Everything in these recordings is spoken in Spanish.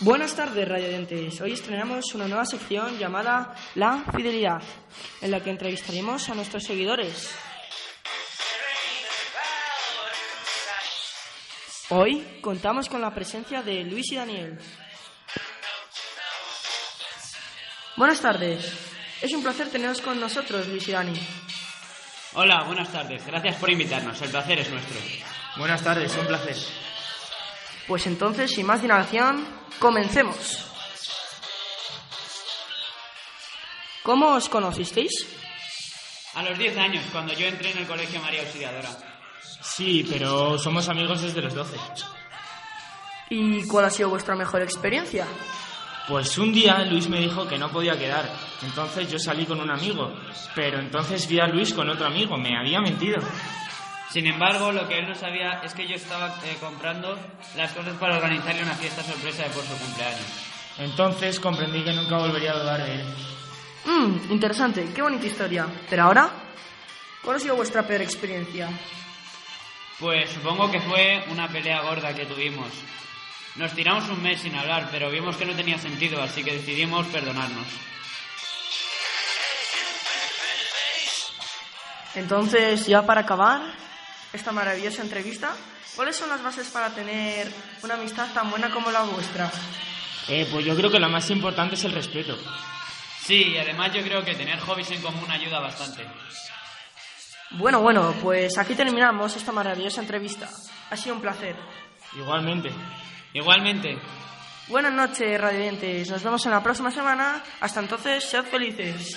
Buenas tardes, radiantes. Hoy estrenamos una nueva sección llamada La Fidelidad, en la que entrevistaremos a nuestros seguidores. Hoy contamos con la presencia de Luis y Daniel. Buenas tardes. Es un placer teneros con nosotros, Luis y Dani. Hola, buenas tardes. Gracias por invitarnos. El placer es nuestro. Buenas tardes, un placer. Pues entonces, sin más dilación, comencemos. ¿Cómo os conocisteis? A los 10 años, cuando yo entré en el colegio María Auxiliadora. Sí, pero somos amigos desde los 12. ¿Y cuál ha sido vuestra mejor experiencia? Pues un día Luis me dijo que no podía quedar. Entonces yo salí con un amigo. Pero entonces vi a Luis con otro amigo. Me había mentido. Sin embargo, lo que él no sabía es que yo estaba eh, comprando las cosas para organizarle una fiesta sorpresa de por su cumpleaños. Entonces comprendí que nunca volvería a dudar de él. Mmm, interesante, qué bonita historia. Pero ahora, ¿cuál ha sido vuestra peor experiencia? Pues supongo que fue una pelea gorda que tuvimos. Nos tiramos un mes sin hablar, pero vimos que no tenía sentido, así que decidimos perdonarnos. Entonces, ya para acabar esta maravillosa entrevista, ¿cuáles son las bases para tener una amistad tan buena como la vuestra? Eh, pues yo creo que lo más importante es el respeto. Sí, y además yo creo que tener hobbies en común ayuda bastante. Bueno, bueno, pues aquí terminamos esta maravillosa entrevista. Ha sido un placer. Igualmente. Igualmente. Buenas noches, radiantes. Nos vemos en la próxima semana. Hasta entonces, sed felices.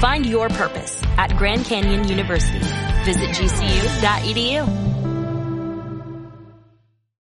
Find your purpose at Grand Canyon University. Visit gcu.edu.